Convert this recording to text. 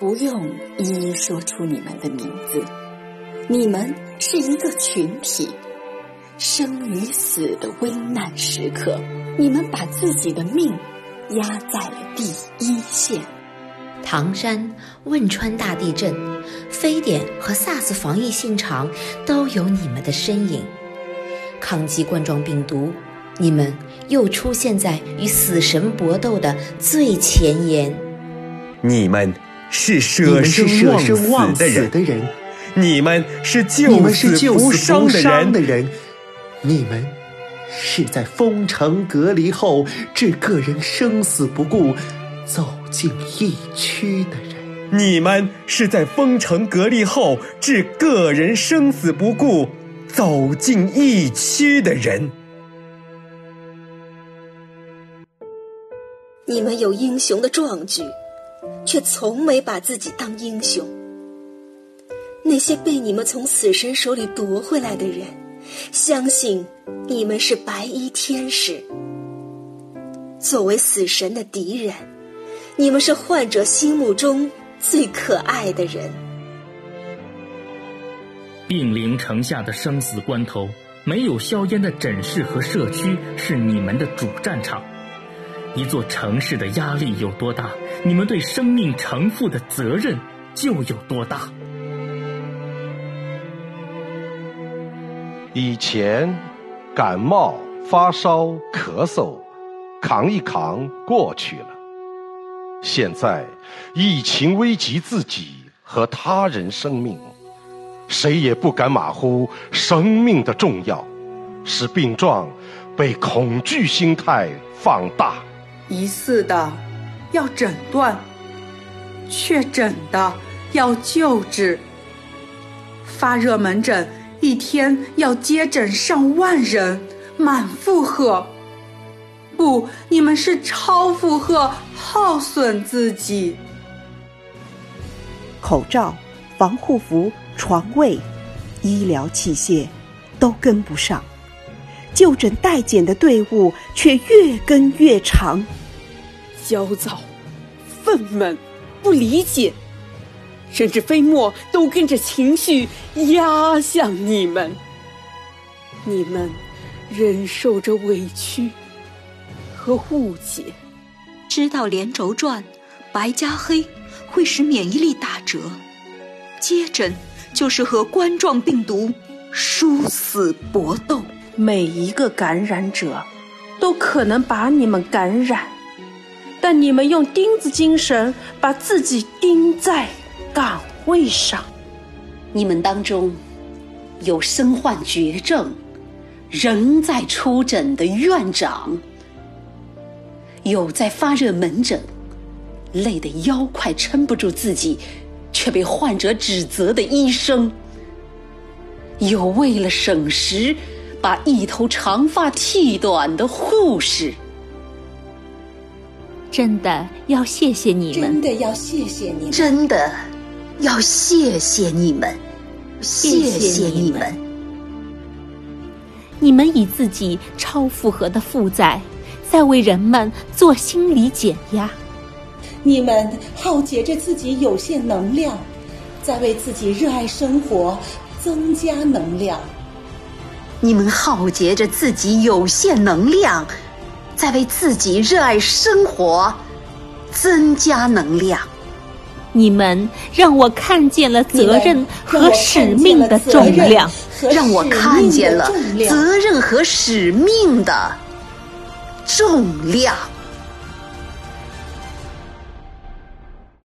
不用一一说出你们的名字，你们是一个群体。生与死的危难时刻，你们把自己的命压在了第一线。唐山、汶川大地震，非典和 SARS 防疫现场都有你们的身影。抗击冠状病毒，你们又出现在与死神搏斗的最前沿。你们是舍生忘死的人，你们是救死扶伤的人。你们是在封城隔离后置个人生死不顾走进疫区的人。你们是在封城隔离后置个人生死不顾走进疫区的人。你们有英雄的壮举，却从没把自己当英雄。那些被你们从死神手里夺回来的人。相信你们是白衣天使。作为死神的敌人，你们是患者心目中最可爱的人。病临城下的生死关头，没有硝烟的诊室和社区是你们的主战场。一座城市的压力有多大，你们对生命承负的责任就有多大。以前，感冒、发烧、咳嗽，扛一扛过去了。现在，疫情危及自己和他人生命，谁也不敢马虎生命的重要，使病状被恐惧心态放大。疑似的要诊断，确诊的要救治，发热门诊。一天要接诊上万人，满负荷。不，你们是超负荷，耗损自己。口罩、防护服、床位、医疗器械都跟不上，就诊待检的队伍却越跟越长。焦躁、愤懑、不理解。甚至飞沫都跟着情绪压向你们，你们忍受着委屈和误解，知道连轴转、白加黑会使免疫力打折，接诊就是和冠状病毒殊死搏斗。每一个感染者都可能把你们感染，但你们用钉子精神把自己钉在。岗位上，你们当中有身患绝症仍在出诊的院长，有在发热门诊累得腰快撑不住自己却被患者指责的医生，有为了省时把一头长发剃短的护士。真的要谢谢你们！真的要谢谢你们！真的。要谢谢你们，谢谢你们！你们以自己超负荷的负载，在为人们做心理减压；你们耗竭着自己有限能量，在为自己热爱生活增加能量；你们耗竭着自己有限能量，在为自己热爱生活增加能量。你们让我看见了责任和使命的重量，让我看见了责任和使命的重量。